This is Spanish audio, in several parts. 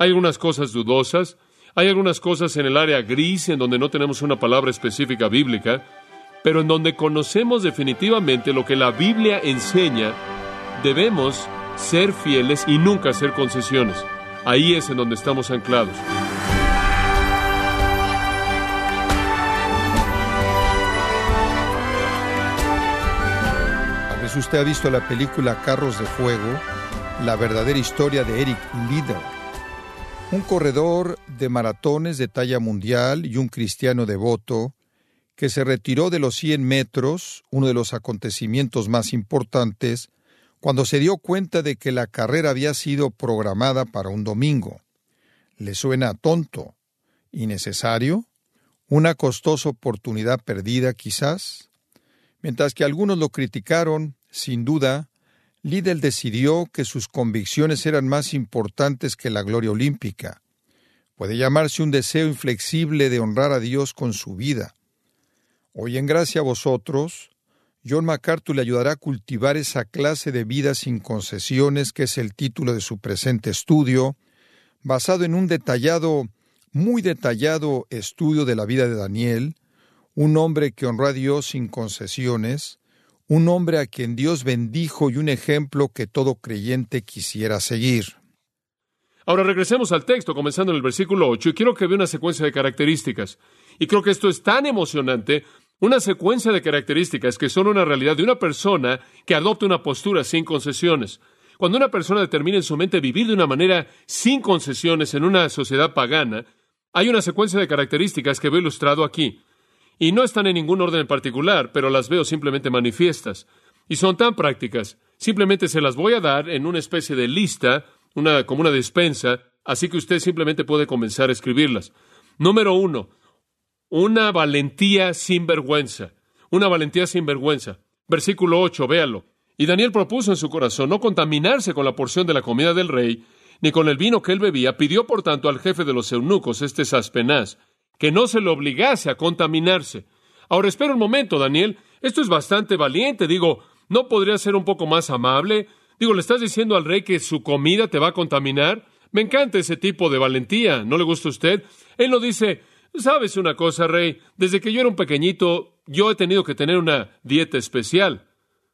Hay algunas cosas dudosas, hay algunas cosas en el área gris en donde no tenemos una palabra específica bíblica, pero en donde conocemos definitivamente lo que la Biblia enseña, debemos ser fieles y nunca hacer concesiones. Ahí es en donde estamos anclados. A veces usted ha visto la película Carros de Fuego, la verdadera historia de Eric Lieder, un corredor de maratones de talla mundial y un cristiano devoto que se retiró de los 100 metros, uno de los acontecimientos más importantes, cuando se dio cuenta de que la carrera había sido programada para un domingo. ¿Le suena tonto? ¿Innecesario? ¿Una costosa oportunidad perdida quizás? Mientras que algunos lo criticaron, sin duda, Liddell decidió que sus convicciones eran más importantes que la gloria olímpica. Puede llamarse un deseo inflexible de honrar a Dios con su vida. Hoy en gracia a vosotros, John MacArthur le ayudará a cultivar esa clase de vida sin concesiones que es el título de su presente estudio, basado en un detallado, muy detallado estudio de la vida de Daniel, un hombre que honró a Dios sin concesiones, un hombre a quien Dios bendijo y un ejemplo que todo creyente quisiera seguir. Ahora regresemos al texto, comenzando en el versículo 8, y quiero que vea una secuencia de características. Y creo que esto es tan emocionante una secuencia de características que son una realidad de una persona que adopta una postura sin concesiones. Cuando una persona determina en su mente vivir de una manera sin concesiones en una sociedad pagana, hay una secuencia de características que veo ilustrado aquí. Y no están en ningún orden en particular, pero las veo simplemente manifiestas. Y son tan prácticas. Simplemente se las voy a dar en una especie de lista, una, como una despensa, así que usted simplemente puede comenzar a escribirlas. Número uno, una valentía sin vergüenza. Una valentía sin vergüenza. Versículo 8, véalo. Y Daniel propuso en su corazón no contaminarse con la porción de la comida del rey, ni con el vino que él bebía. Pidió, por tanto, al jefe de los eunucos, este Saspenaz, que no se le obligase a contaminarse. Ahora, espera un momento, Daniel. Esto es bastante valiente. Digo, ¿no podría ser un poco más amable? Digo, ¿le estás diciendo al rey que su comida te va a contaminar? Me encanta ese tipo de valentía. ¿No le gusta a usted? Él no dice, Sabes una cosa, Rey, desde que yo era un pequeñito, yo he tenido que tener una dieta especial.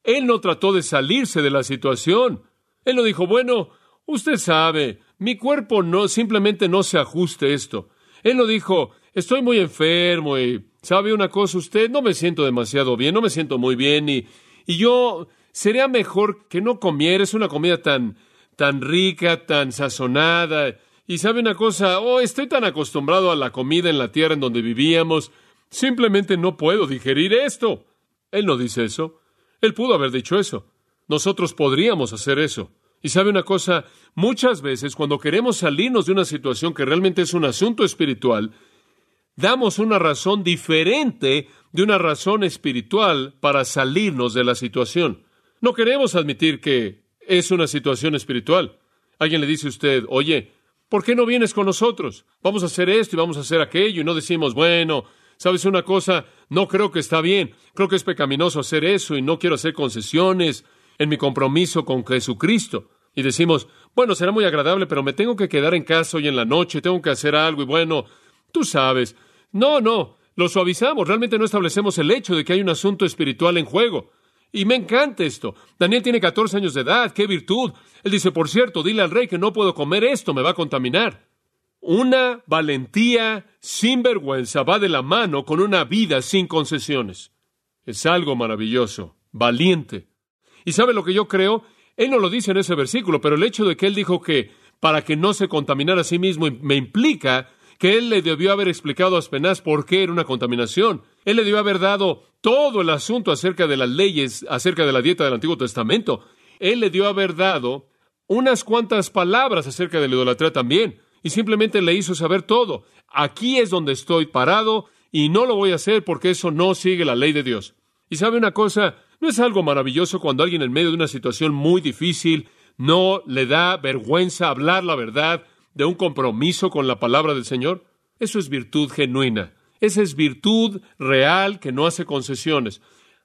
Él no trató de salirse de la situación. Él no dijo, bueno, usted sabe, mi cuerpo no simplemente no se ajuste esto. Él no dijo, estoy muy enfermo y sabe una cosa usted, no me siento demasiado bien, no me siento muy bien y, y yo sería mejor que no comiera, es una comida tan tan rica, tan sazonada y sabe una cosa, oh, estoy tan acostumbrado a la comida en la tierra en donde vivíamos, simplemente no puedo digerir esto. Él no dice eso. Él pudo haber dicho eso. Nosotros podríamos hacer eso. Y sabe una cosa, muchas veces cuando queremos salirnos de una situación que realmente es un asunto espiritual, damos una razón diferente de una razón espiritual para salirnos de la situación. No queremos admitir que es una situación espiritual. Alguien le dice a usted, oye, ¿Por qué no vienes con nosotros? Vamos a hacer esto y vamos a hacer aquello y no decimos, bueno, ¿sabes una cosa? No creo que está bien. Creo que es pecaminoso hacer eso y no quiero hacer concesiones en mi compromiso con Jesucristo. Y decimos, bueno, será muy agradable, pero me tengo que quedar en casa hoy en la noche, tengo que hacer algo y bueno, tú sabes. No, no, lo suavizamos, realmente no establecemos el hecho de que hay un asunto espiritual en juego. Y me encanta esto. Daniel tiene 14 años de edad, qué virtud. Él dice, por cierto, dile al rey que no puedo comer esto, me va a contaminar. Una valentía sin vergüenza va de la mano con una vida sin concesiones. Es algo maravilloso, valiente. ¿Y sabe lo que yo creo? Él no lo dice en ese versículo, pero el hecho de que él dijo que para que no se contaminara a sí mismo me implica que él le debió haber explicado a Aspenaz por qué era una contaminación. Él le debió haber dado todo el asunto acerca de las leyes, acerca de la dieta del Antiguo Testamento. Él le dio haber dado unas cuantas palabras acerca de la idolatría también, y simplemente le hizo saber todo. Aquí es donde estoy parado y no lo voy a hacer porque eso no sigue la ley de Dios. Y sabe una cosa, ¿no es algo maravilloso cuando alguien en medio de una situación muy difícil no le da vergüenza hablar la verdad de un compromiso con la palabra del Señor? Eso es virtud genuina. Esa es virtud real que no hace concesiones.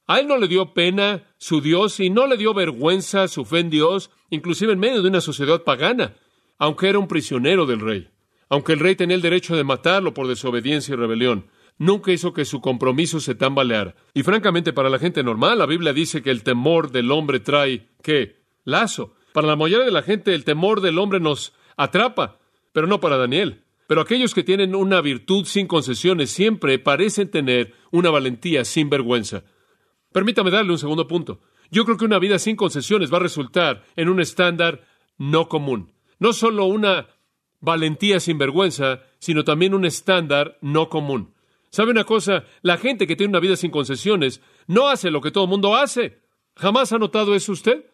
A él no le dio pena su Dios y no le dio vergüenza su fe en Dios, inclusive en medio de una sociedad pagana. aunque era un prisionero del rey, aunque el rey tenía el derecho de matarlo por desobediencia y rebelión, nunca hizo que su compromiso se tambaleara. Y francamente, para la gente normal, la Biblia dice que el temor del hombre trae, ¿qué? Lazo. Para la mayoría de la gente, el temor del hombre nos atrapa, pero no para Daniel. Pero aquellos que tienen una virtud sin concesiones siempre parecen tener una valentía sin vergüenza. Permítame darle un segundo punto. Yo creo que una vida sin concesiones va a resultar en un estándar no común. No solo una valentía sin vergüenza, sino también un estándar no común. ¿Sabe una cosa? La gente que tiene una vida sin concesiones no hace lo que todo el mundo hace. ¿Jamás ha notado eso usted?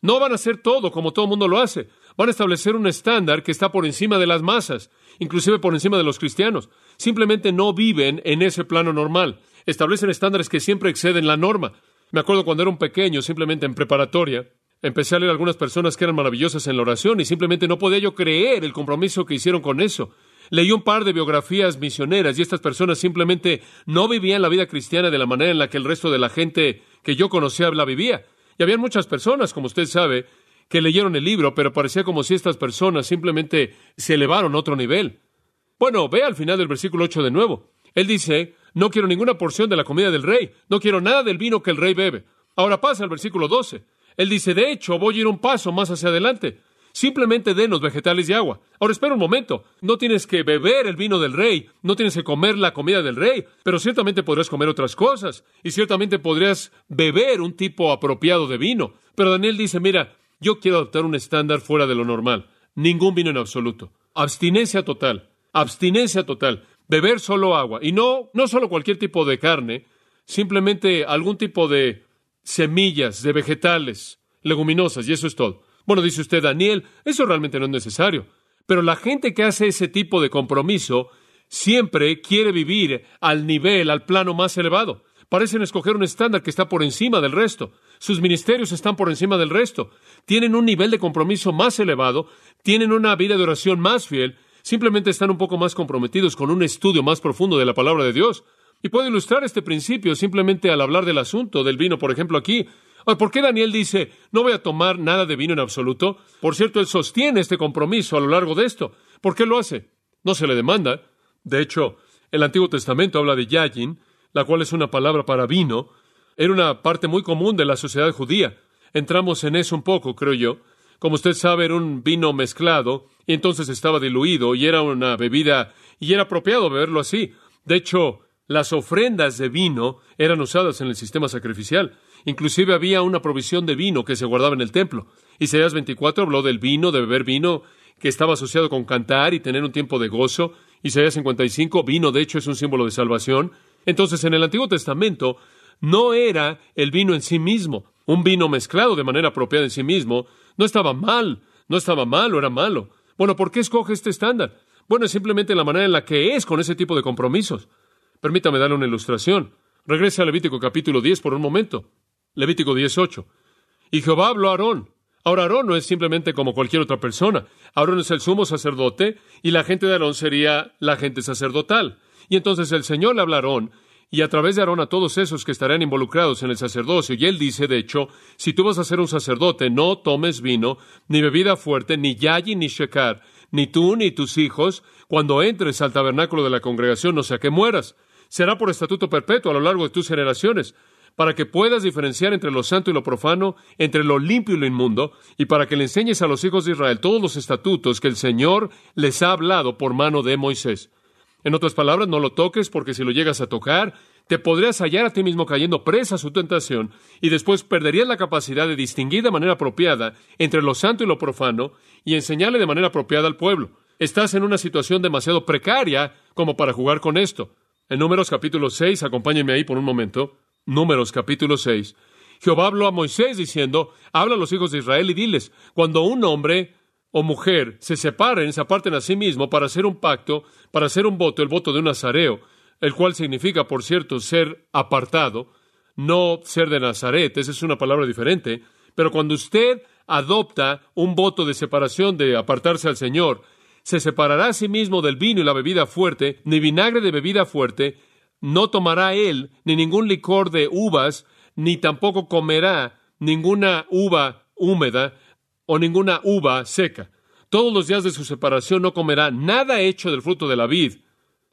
No van a hacer todo como todo el mundo lo hace. Van a establecer un estándar que está por encima de las masas, inclusive por encima de los cristianos. Simplemente no viven en ese plano normal. Establecen estándares que siempre exceden la norma. Me acuerdo cuando era un pequeño, simplemente en preparatoria, empecé a leer algunas personas que eran maravillosas en la oración y simplemente no podía yo creer el compromiso que hicieron con eso. Leí un par de biografías misioneras y estas personas simplemente no vivían la vida cristiana de la manera en la que el resto de la gente que yo conocía la vivía. Y había muchas personas, como usted sabe, que leyeron el libro, pero parecía como si estas personas simplemente se elevaron a otro nivel. Bueno, ve al final del versículo 8 de nuevo. Él dice, no quiero ninguna porción de la comida del rey, no quiero nada del vino que el rey bebe. Ahora pasa al versículo 12. Él dice, de hecho, voy a ir un paso más hacia adelante. Simplemente denos vegetales y agua. Ahora espera un momento. No tienes que beber el vino del rey, no tienes que comer la comida del rey, pero ciertamente podrás comer otras cosas y ciertamente podrías beber un tipo apropiado de vino. Pero Daniel dice, mira, yo quiero adoptar un estándar fuera de lo normal. Ningún vino en absoluto. Abstinencia total. Abstinencia total. Beber solo agua. Y no, no solo cualquier tipo de carne, simplemente algún tipo de semillas, de vegetales, leguminosas, y eso es todo. Bueno, dice usted, Daniel, eso realmente no es necesario. Pero la gente que hace ese tipo de compromiso siempre quiere vivir al nivel, al plano más elevado. Parecen escoger un estándar que está por encima del resto. Sus ministerios están por encima del resto. Tienen un nivel de compromiso más elevado, tienen una vida de oración más fiel, simplemente están un poco más comprometidos con un estudio más profundo de la palabra de Dios. Y puedo ilustrar este principio simplemente al hablar del asunto del vino, por ejemplo, aquí. ¿Por qué Daniel dice, no voy a tomar nada de vino en absoluto? Por cierto, él sostiene este compromiso a lo largo de esto. ¿Por qué lo hace? No se le demanda. De hecho, el Antiguo Testamento habla de yayin, la cual es una palabra para vino. Era una parte muy común de la sociedad judía. Entramos en eso un poco, creo yo. Como usted sabe, era un vino mezclado y entonces estaba diluido y era una bebida y era apropiado beberlo así. De hecho, las ofrendas de vino eran usadas en el sistema sacrificial. Inclusive había una provisión de vino que se guardaba en el templo. Isaías 24 habló del vino, de beber vino, que estaba asociado con cantar y tener un tiempo de gozo. Isaías 55, vino de hecho es un símbolo de salvación. Entonces, en el Antiguo Testamento no era el vino en sí mismo, un vino mezclado de manera apropiada en sí mismo, no estaba mal, no estaba malo, era malo. Bueno, ¿por qué escoge este estándar? Bueno, es simplemente la manera en la que es con ese tipo de compromisos. Permítame darle una ilustración. Regrese a Levítico capítulo 10 por un momento. Levítico 18. Y Jehová habló a Aarón. Ahora Aarón no es simplemente como cualquier otra persona. Aarón es el sumo sacerdote y la gente de Aarón sería la gente sacerdotal. Y entonces el Señor le habla a Aarón y a través de Aarón a todos esos que estarán involucrados en el sacerdocio. Y él dice, de hecho, si tú vas a ser un sacerdote, no tomes vino, ni bebida fuerte, ni yayi, ni shecar, ni tú, ni tus hijos, cuando entres al tabernáculo de la congregación, no sea que mueras. Será por estatuto perpetuo a lo largo de tus generaciones para que puedas diferenciar entre lo santo y lo profano, entre lo limpio y lo inmundo, y para que le enseñes a los hijos de Israel todos los estatutos que el Señor les ha hablado por mano de Moisés. En otras palabras, no lo toques porque si lo llegas a tocar, te podrías hallar a ti mismo cayendo presa a su tentación y después perderías la capacidad de distinguir de manera apropiada entre lo santo y lo profano y enseñarle de manera apropiada al pueblo. Estás en una situación demasiado precaria como para jugar con esto. En Números capítulo 6, acompáñenme ahí por un momento. Números capítulo 6. Jehová habló a Moisés diciendo, habla a los hijos de Israel y diles, cuando un hombre o mujer se separen, se aparten a sí mismo para hacer un pacto, para hacer un voto, el voto de un nazareo, el cual significa, por cierto, ser apartado, no ser de Nazaret, esa es una palabra diferente, pero cuando usted adopta un voto de separación, de apartarse al Señor, se separará a sí mismo del vino y la bebida fuerte, ni vinagre de bebida fuerte, no tomará él ni ningún licor de uvas, ni tampoco comerá ninguna uva húmeda o ninguna uva seca. Todos los días de su separación no comerá nada hecho del fruto de la vid.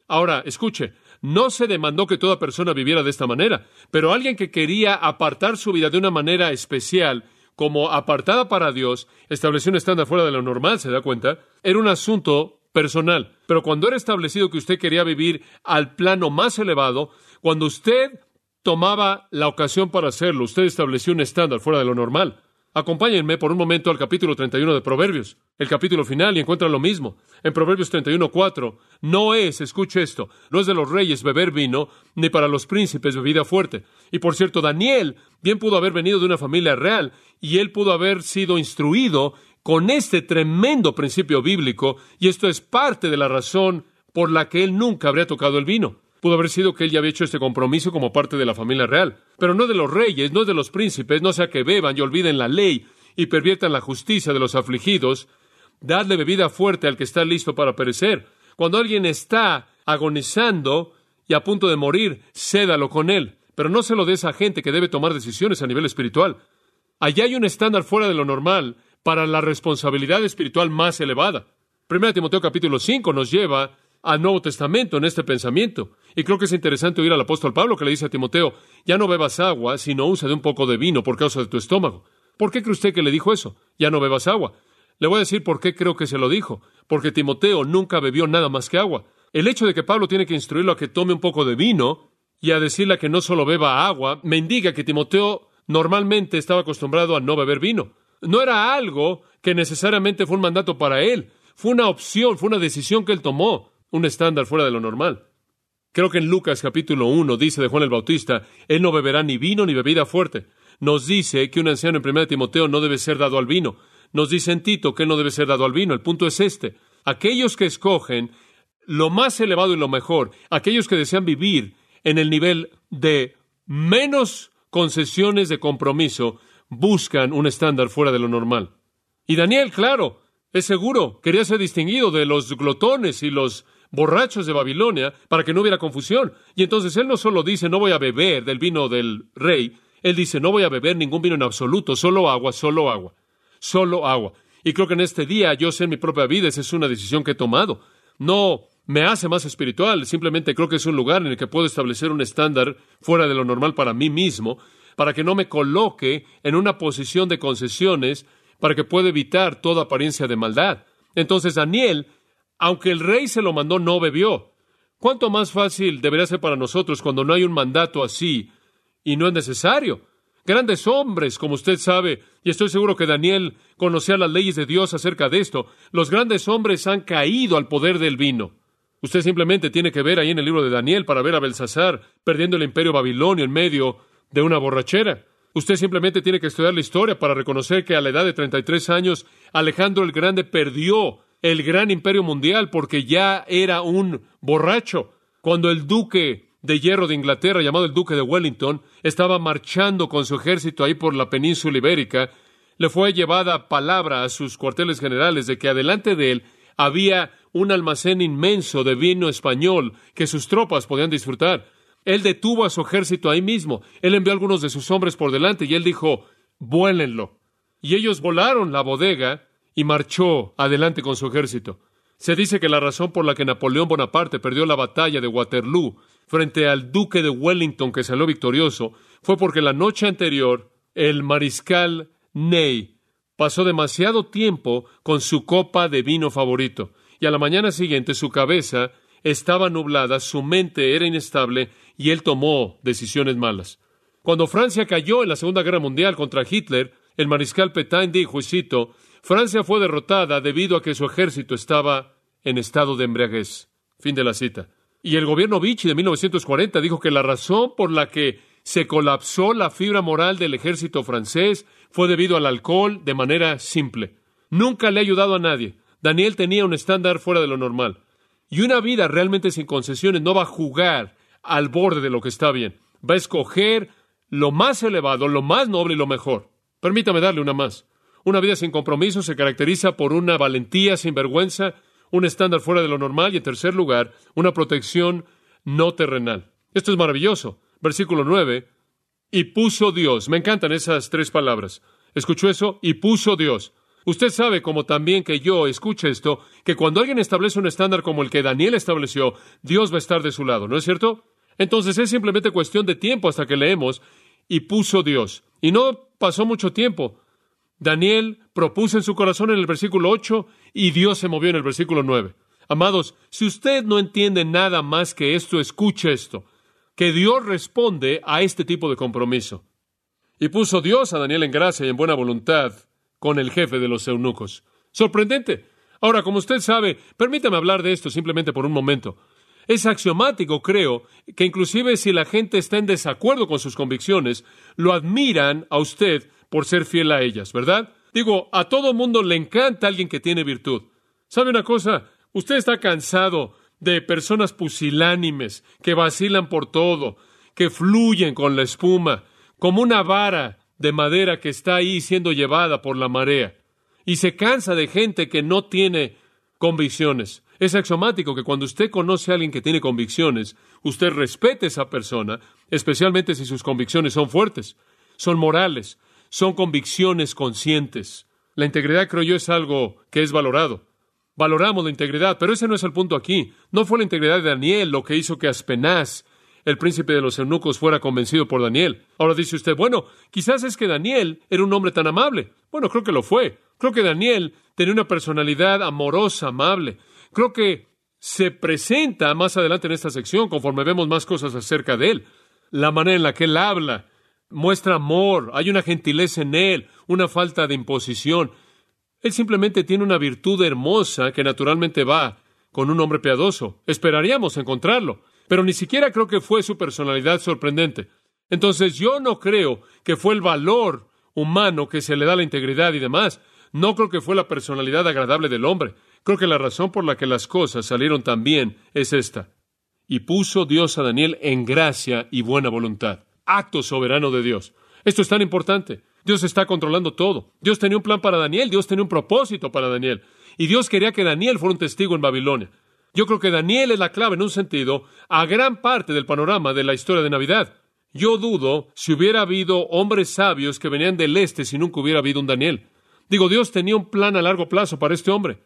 Ahora, escuche, no se demandó que toda persona viviera de esta manera, pero alguien que quería apartar su vida de una manera especial, como apartada para Dios, estableció un estándar fuera de lo normal, ¿se da cuenta? Era un asunto personal. Pero cuando era establecido que usted quería vivir al plano más elevado, cuando usted tomaba la ocasión para hacerlo, usted estableció un estándar fuera de lo normal. Acompáñenme por un momento al capítulo 31 de Proverbios, el capítulo final, y encuentran lo mismo. En Proverbios 31.4, no es, escuche esto, no es de los reyes beber vino, ni para los príncipes bebida fuerte. Y por cierto, Daniel bien pudo haber venido de una familia real, y él pudo haber sido instruido con este tremendo principio bíblico, y esto es parte de la razón por la que él nunca habría tocado el vino. Pudo haber sido que él ya había hecho este compromiso como parte de la familia real, pero no de los reyes, no de los príncipes, no sea que beban y olviden la ley y perviertan la justicia de los afligidos. Dadle bebida fuerte al que está listo para perecer. Cuando alguien está agonizando y a punto de morir, cédalo con él, pero no se lo des a gente que debe tomar decisiones a nivel espiritual. Allá hay un estándar fuera de lo normal para la responsabilidad espiritual más elevada. 1 Timoteo capítulo 5 nos lleva al Nuevo Testamento en este pensamiento. Y creo que es interesante oír al apóstol Pablo que le dice a Timoteo, ya no bebas agua, sino usa de un poco de vino por causa de tu estómago. ¿Por qué cree usted que le dijo eso? Ya no bebas agua. Le voy a decir por qué creo que se lo dijo. Porque Timoteo nunca bebió nada más que agua. El hecho de que Pablo tiene que instruirlo a que tome un poco de vino y a decirle a que no solo beba agua, me indica que Timoteo normalmente estaba acostumbrado a no beber vino. No era algo que necesariamente fue un mandato para él. Fue una opción, fue una decisión que él tomó un estándar fuera de lo normal. Creo que en Lucas capítulo 1 dice de Juan el Bautista, Él no beberá ni vino ni bebida fuerte. Nos dice que un anciano en 1 Timoteo no debe ser dado al vino. Nos dice en Tito que no debe ser dado al vino. El punto es este. Aquellos que escogen lo más elevado y lo mejor, aquellos que desean vivir en el nivel de menos concesiones de compromiso, buscan un estándar fuera de lo normal. Y Daniel, claro, es seguro, quería ser distinguido de los glotones y los borrachos de Babilonia para que no hubiera confusión. Y entonces él no solo dice no voy a beber del vino del rey, él dice no voy a beber ningún vino en absoluto, solo agua, solo agua, solo agua. Y creo que en este día yo sé en mi propia vida, esa es una decisión que he tomado. No me hace más espiritual, simplemente creo que es un lugar en el que puedo establecer un estándar fuera de lo normal para mí mismo, para que no me coloque en una posición de concesiones, para que pueda evitar toda apariencia de maldad. Entonces Daniel aunque el rey se lo mandó, no bebió. ¿Cuánto más fácil debería ser para nosotros cuando no hay un mandato así y no es necesario? Grandes hombres, como usted sabe, y estoy seguro que Daniel conocía las leyes de Dios acerca de esto, los grandes hombres han caído al poder del vino. Usted simplemente tiene que ver ahí en el libro de Daniel para ver a Belsasar perdiendo el imperio babilonio en medio de una borrachera. Usted simplemente tiene que estudiar la historia para reconocer que a la edad de 33 años Alejandro el Grande perdió el gran imperio mundial porque ya era un borracho. Cuando el duque de hierro de Inglaterra, llamado el duque de Wellington, estaba marchando con su ejército ahí por la península ibérica, le fue llevada palabra a sus cuarteles generales de que adelante de él había un almacén inmenso de vino español que sus tropas podían disfrutar. Él detuvo a su ejército ahí mismo. Él envió a algunos de sus hombres por delante y él dijo, vuélenlo. Y ellos volaron la bodega y marchó adelante con su ejército. Se dice que la razón por la que Napoleón Bonaparte perdió la batalla de Waterloo frente al duque de Wellington que salió victorioso fue porque la noche anterior el mariscal Ney pasó demasiado tiempo con su copa de vino favorito y a la mañana siguiente su cabeza estaba nublada, su mente era inestable y él tomó decisiones malas. Cuando Francia cayó en la Segunda Guerra Mundial contra Hitler, el mariscal Petain dijo, y cito, Francia fue derrotada debido a que su ejército estaba en estado de embriaguez. Fin de la cita. Y el gobierno Vichy de 1940 dijo que la razón por la que se colapsó la fibra moral del ejército francés fue debido al alcohol de manera simple. Nunca le ha ayudado a nadie. Daniel tenía un estándar fuera de lo normal. Y una vida realmente sin concesiones no va a jugar al borde de lo que está bien. Va a escoger lo más elevado, lo más noble y lo mejor. Permítame darle una más. Una vida sin compromiso se caracteriza por una valentía sin vergüenza, un estándar fuera de lo normal y, en tercer lugar, una protección no terrenal. Esto es maravilloso. Versículo 9. Y puso Dios. Me encantan esas tres palabras. ¿Escuchó eso? Y puso Dios. Usted sabe, como también que yo escuche esto, que cuando alguien establece un estándar como el que Daniel estableció, Dios va a estar de su lado, ¿no es cierto? Entonces es simplemente cuestión de tiempo hasta que leemos y puso Dios. Y no pasó mucho tiempo. Daniel propuso en su corazón en el versículo 8 y Dios se movió en el versículo 9. Amados, si usted no entiende nada más que esto, escuche esto, que Dios responde a este tipo de compromiso. Y puso Dios a Daniel en gracia y en buena voluntad con el jefe de los eunucos. Sorprendente. Ahora, como usted sabe, permítame hablar de esto simplemente por un momento. Es axiomático, creo, que inclusive si la gente está en desacuerdo con sus convicciones, lo admiran a usted por ser fiel a ellas, ¿verdad? Digo, a todo mundo le encanta alguien que tiene virtud. ¿Sabe una cosa? Usted está cansado de personas pusilánimes que vacilan por todo, que fluyen con la espuma, como una vara de madera que está ahí siendo llevada por la marea. Y se cansa de gente que no tiene convicciones. Es axiomático que cuando usted conoce a alguien que tiene convicciones, usted respete a esa persona, especialmente si sus convicciones son fuertes, son morales, son convicciones conscientes. La integridad, creo yo, es algo que es valorado. Valoramos la integridad, pero ese no es el punto aquí. No fue la integridad de Daniel lo que hizo que Aspenaz, el príncipe de los eunucos, fuera convencido por Daniel. Ahora dice usted, bueno, quizás es que Daniel era un hombre tan amable. Bueno, creo que lo fue. Creo que Daniel tenía una personalidad amorosa, amable. Creo que se presenta más adelante en esta sección, conforme vemos más cosas acerca de él. La manera en la que él habla, muestra amor, hay una gentileza en él, una falta de imposición. Él simplemente tiene una virtud hermosa que naturalmente va con un hombre piadoso. Esperaríamos encontrarlo, pero ni siquiera creo que fue su personalidad sorprendente. Entonces yo no creo que fue el valor humano que se le da la integridad y demás. No creo que fue la personalidad agradable del hombre. Creo que la razón por la que las cosas salieron tan bien es esta. Y puso Dios a Daniel en gracia y buena voluntad acto soberano de Dios. Esto es tan importante. Dios está controlando todo. Dios tenía un plan para Daniel, Dios tenía un propósito para Daniel. Y Dios quería que Daniel fuera un testigo en Babilonia. Yo creo que Daniel es la clave en un sentido a gran parte del panorama de la historia de Navidad. Yo dudo si hubiera habido hombres sabios que venían del este si nunca hubiera habido un Daniel. Digo, Dios tenía un plan a largo plazo para este hombre.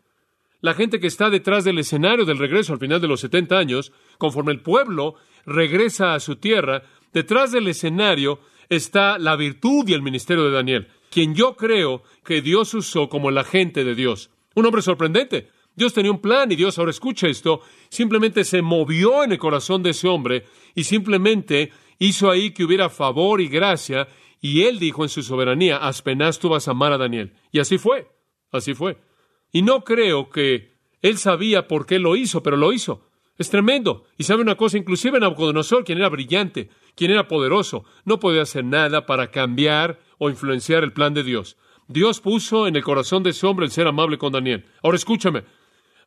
La gente que está detrás del escenario del regreso al final de los 70 años, conforme el pueblo regresa a su tierra, Detrás del escenario está la virtud y el ministerio de Daniel, quien yo creo que Dios usó como el agente de Dios. Un hombre sorprendente. Dios tenía un plan y Dios, ahora escucha esto, simplemente se movió en el corazón de ese hombre y simplemente hizo ahí que hubiera favor y gracia y él dijo en su soberanía, apenas tú vas a amar a Daniel. Y así fue, así fue. Y no creo que él sabía por qué lo hizo, pero lo hizo. Es tremendo. Y sabe una cosa, inclusive Nabucodonosor, quien era brillante, quien era poderoso, no podía hacer nada para cambiar o influenciar el plan de Dios. Dios puso en el corazón de ese hombre el ser amable con Daniel. Ahora escúchame,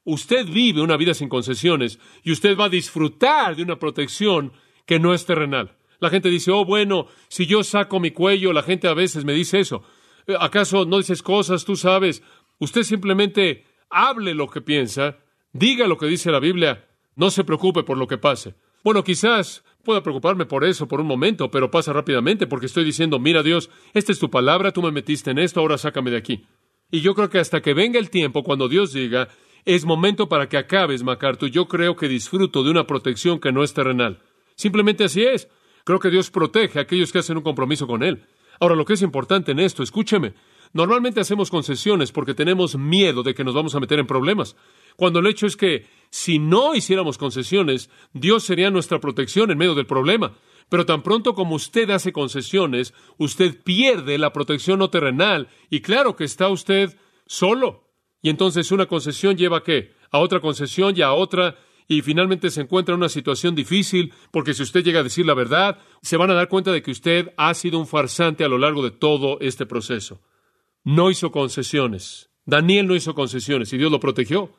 usted vive una vida sin concesiones y usted va a disfrutar de una protección que no es terrenal. La gente dice, oh, bueno, si yo saco mi cuello, la gente a veces me dice eso. Eh, ¿Acaso no dices cosas, tú sabes? Usted simplemente hable lo que piensa, diga lo que dice la Biblia, no se preocupe por lo que pase. Bueno, quizás pueda preocuparme por eso por un momento, pero pasa rápidamente porque estoy diciendo, mira Dios, esta es tu palabra, tú me metiste en esto, ahora sácame de aquí. Y yo creo que hasta que venga el tiempo, cuando Dios diga, es momento para que acabes, MacArthur, yo creo que disfruto de una protección que no es terrenal. Simplemente así es. Creo que Dios protege a aquellos que hacen un compromiso con Él. Ahora, lo que es importante en esto, escúcheme, normalmente hacemos concesiones porque tenemos miedo de que nos vamos a meter en problemas cuando el hecho es que si no hiciéramos concesiones, Dios sería nuestra protección en medio del problema. Pero tan pronto como usted hace concesiones, usted pierde la protección no terrenal y claro que está usted solo. Y entonces una concesión lleva a qué? A otra concesión y a otra y finalmente se encuentra en una situación difícil porque si usted llega a decir la verdad, se van a dar cuenta de que usted ha sido un farsante a lo largo de todo este proceso. No hizo concesiones. Daniel no hizo concesiones y Dios lo protegió.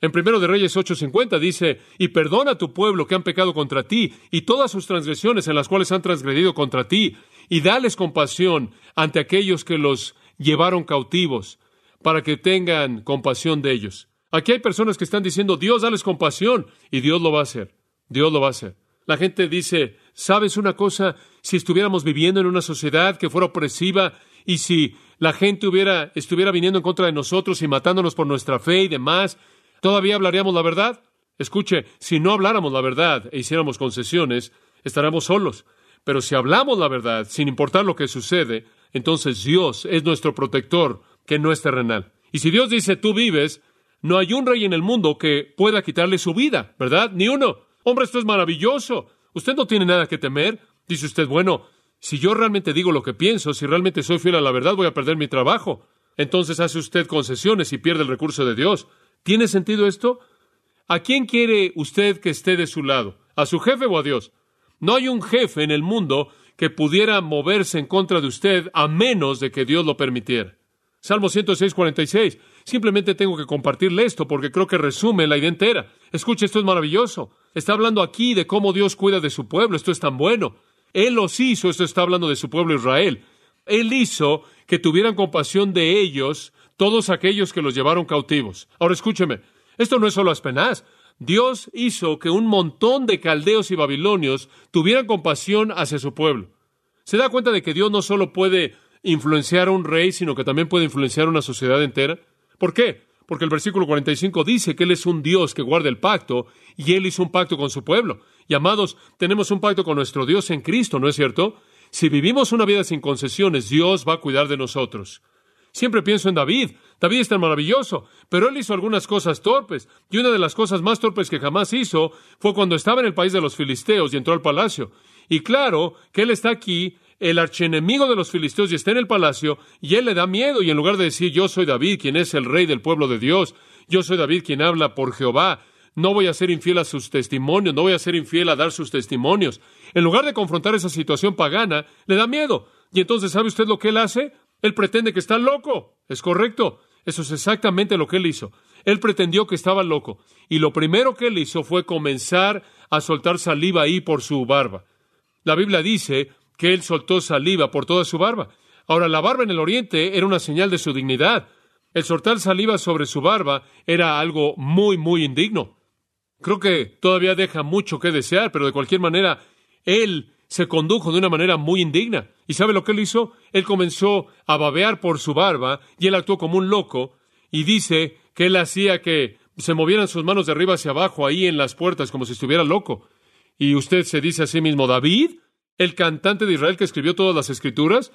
En primero de Reyes 8:50 dice, y perdona a tu pueblo que han pecado contra ti, y todas sus transgresiones en las cuales han transgredido contra ti, y dales compasión ante aquellos que los llevaron cautivos, para que tengan compasión de ellos. Aquí hay personas que están diciendo, Dios, dales compasión, y Dios lo va a hacer. Dios lo va a hacer. La gente dice, ¿sabes una cosa? Si estuviéramos viviendo en una sociedad que fuera opresiva y si la gente hubiera, estuviera viniendo en contra de nosotros y matándonos por nuestra fe y demás, ¿todavía hablaríamos la verdad? Escuche, si no habláramos la verdad e hiciéramos concesiones, estaríamos solos. Pero si hablamos la verdad, sin importar lo que sucede, entonces Dios es nuestro protector, que no es terrenal. Y si Dios dice tú vives, no hay un rey en el mundo que pueda quitarle su vida, ¿verdad? Ni uno. Hombre, esto es maravilloso. Usted no tiene nada que temer. Dice usted, bueno, si yo realmente digo lo que pienso, si realmente soy fiel a la verdad, voy a perder mi trabajo. Entonces hace usted concesiones y pierde el recurso de Dios. ¿Tiene sentido esto? ¿A quién quiere usted que esté de su lado? ¿A su jefe o a Dios? No hay un jefe en el mundo que pudiera moverse en contra de usted a menos de que Dios lo permitiera. Salmo 106, 46. Simplemente tengo que compartirle esto porque creo que resume la idea entera. Escuche, esto es maravilloso. Está hablando aquí de cómo Dios cuida de su pueblo. Esto es tan bueno. Él los hizo, esto está hablando de su pueblo Israel. Él hizo que tuvieran compasión de ellos todos aquellos que los llevaron cautivos. Ahora escúcheme, esto no es solo Aspenaz. Dios hizo que un montón de caldeos y babilonios tuvieran compasión hacia su pueblo. ¿Se da cuenta de que Dios no solo puede influenciar a un rey, sino que también puede influenciar a una sociedad entera? ¿Por qué? Porque el versículo 45 dice que Él es un Dios que guarda el pacto y Él hizo un pacto con su pueblo. Y amados, tenemos un pacto con nuestro Dios en Cristo, ¿no es cierto? Si vivimos una vida sin concesiones, Dios va a cuidar de nosotros. Siempre pienso en David. David es tan maravilloso, pero él hizo algunas cosas torpes. Y una de las cosas más torpes que jamás hizo fue cuando estaba en el país de los filisteos y entró al palacio. Y claro que él está aquí, el archienemigo de los filisteos, y está en el palacio, y él le da miedo. Y en lugar de decir, yo soy David, quien es el rey del pueblo de Dios, yo soy David, quien habla por Jehová, no voy a ser infiel a sus testimonios, no voy a ser infiel a dar sus testimonios. En lugar de confrontar esa situación pagana, le da miedo. Y entonces, ¿sabe usted lo que él hace? Él pretende que está loco. Es correcto. Eso es exactamente lo que él hizo. Él pretendió que estaba loco. Y lo primero que él hizo fue comenzar a soltar saliva ahí por su barba. La Biblia dice que él soltó saliva por toda su barba. Ahora, la barba en el Oriente era una señal de su dignidad. El soltar saliva sobre su barba era algo muy, muy indigno. Creo que todavía deja mucho que desear, pero de cualquier manera, él se condujo de una manera muy indigna. ¿Y sabe lo que él hizo? Él comenzó a babear por su barba y él actuó como un loco y dice que él hacía que se movieran sus manos de arriba hacia abajo ahí en las puertas como si estuviera loco. Y usted se dice a sí mismo, David, el cantante de Israel que escribió todas las escrituras,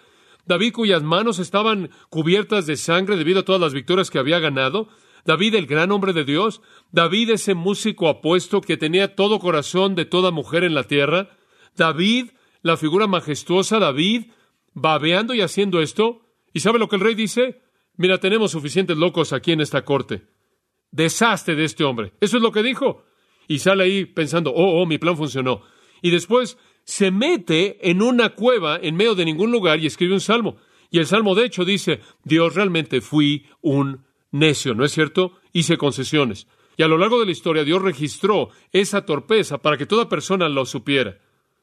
David cuyas manos estaban cubiertas de sangre debido a todas las victorias que había ganado, David el gran hombre de Dios, David ese músico apuesto que tenía todo corazón de toda mujer en la tierra, David, la figura majestuosa, David, babeando y haciendo esto. ¿Y sabe lo que el rey dice? Mira, tenemos suficientes locos aquí en esta corte. Desastre de este hombre. Eso es lo que dijo. Y sale ahí pensando, oh, oh, mi plan funcionó. Y después se mete en una cueva en medio de ningún lugar y escribe un salmo. Y el salmo, de hecho, dice, Dios realmente fui un necio, ¿no es cierto? Hice concesiones. Y a lo largo de la historia Dios registró esa torpeza para que toda persona lo supiera.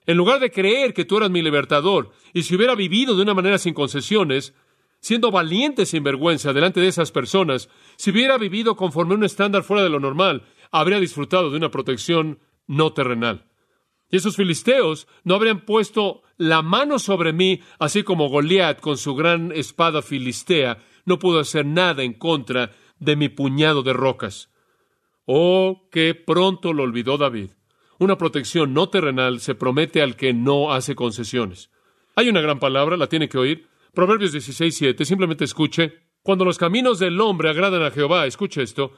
En lugar de creer que tú eras mi libertador, y si hubiera vivido de una manera sin concesiones, siendo valiente sin vergüenza delante de esas personas, si hubiera vivido conforme a un estándar fuera de lo normal, habría disfrutado de una protección no terrenal. Y esos filisteos no habrían puesto la mano sobre mí, así como Goliat con su gran espada filistea no pudo hacer nada en contra de mi puñado de rocas. Oh, qué pronto lo olvidó David. Una protección no terrenal se promete al que no hace concesiones. Hay una gran palabra, la tiene que oír. Proverbios 16, 7. Simplemente escuche. Cuando los caminos del hombre agradan a Jehová, escuche esto,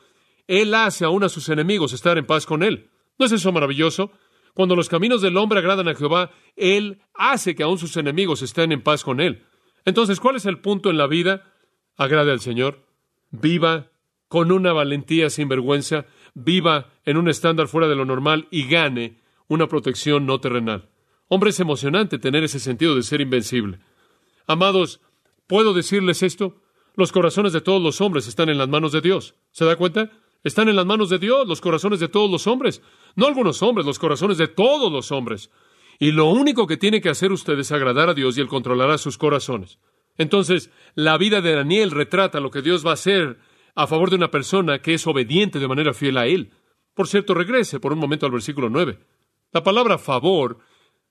Él hace aún a sus enemigos estar en paz con Él. ¿No es eso maravilloso? Cuando los caminos del hombre agradan a Jehová, Él hace que aún sus enemigos estén en paz con Él. Entonces, ¿cuál es el punto en la vida? Agrade al Señor. Viva con una valentía sin vergüenza viva en un estándar fuera de lo normal y gane una protección no terrenal. Hombre, es emocionante tener ese sentido de ser invencible. Amados, ¿puedo decirles esto? Los corazones de todos los hombres están en las manos de Dios. ¿Se da cuenta? Están en las manos de Dios los corazones de todos los hombres. No algunos hombres, los corazones de todos los hombres. Y lo único que tiene que hacer usted es agradar a Dios y Él controlará sus corazones. Entonces, la vida de Daniel retrata lo que Dios va a hacer a favor de una persona que es obediente de manera fiel a Él. Por cierto, regrese por un momento al versículo 9. La palabra favor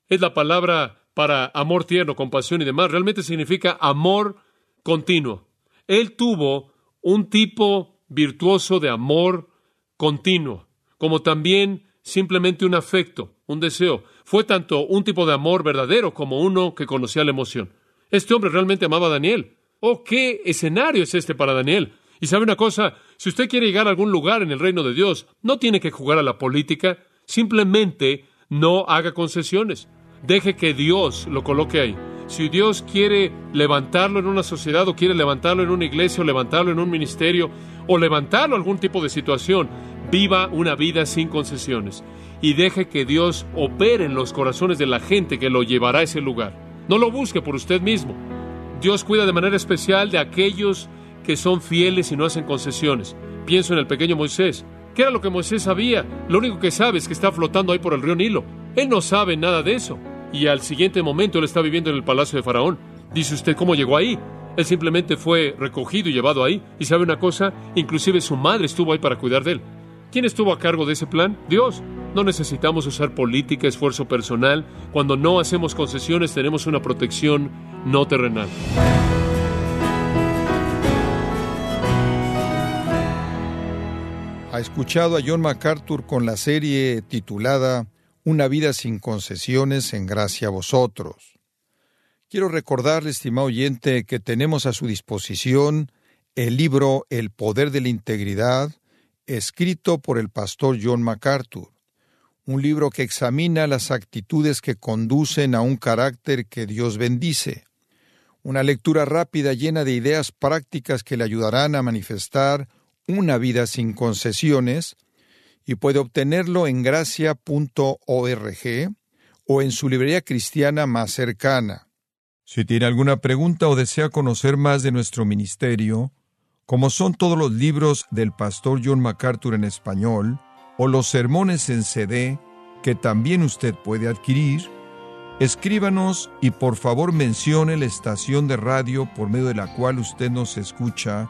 es la palabra para amor tierno, compasión y demás. Realmente significa amor continuo. Él tuvo un tipo virtuoso de amor continuo, como también simplemente un afecto, un deseo. Fue tanto un tipo de amor verdadero como uno que conocía la emoción. Este hombre realmente amaba a Daniel. Oh, qué escenario es este para Daniel. Y sabe una cosa, si usted quiere llegar a algún lugar en el reino de Dios, no tiene que jugar a la política, simplemente no haga concesiones. Deje que Dios lo coloque ahí. Si Dios quiere levantarlo en una sociedad o quiere levantarlo en una iglesia o levantarlo en un ministerio o levantarlo en algún tipo de situación, viva una vida sin concesiones y deje que Dios opere en los corazones de la gente que lo llevará a ese lugar. No lo busque por usted mismo. Dios cuida de manera especial de aquellos que son fieles y no hacen concesiones. Pienso en el pequeño Moisés. ¿Qué era lo que Moisés sabía? Lo único que sabe es que está flotando ahí por el río Nilo. Él no sabe nada de eso y al siguiente momento él está viviendo en el palacio de Faraón. Dice usted cómo llegó ahí. Él simplemente fue recogido y llevado ahí. Y sabe una cosa, inclusive su madre estuvo ahí para cuidar de él. ¿Quién estuvo a cargo de ese plan? Dios. No necesitamos usar política, esfuerzo personal. Cuando no hacemos concesiones tenemos una protección no terrenal. Ha escuchado a John MacArthur con la serie titulada una vida sin concesiones en gracia a vosotros. Quiero recordarle, estimado oyente, que tenemos a su disposición el libro El Poder de la Integridad, escrito por el pastor John MacArthur, un libro que examina las actitudes que conducen a un carácter que Dios bendice, una lectura rápida llena de ideas prácticas que le ayudarán a manifestar una vida sin concesiones, y puede obtenerlo en gracia.org o en su librería cristiana más cercana. Si tiene alguna pregunta o desea conocer más de nuestro ministerio, como son todos los libros del pastor John MacArthur en español, o los sermones en CD, que también usted puede adquirir, escríbanos y por favor mencione la estación de radio por medio de la cual usted nos escucha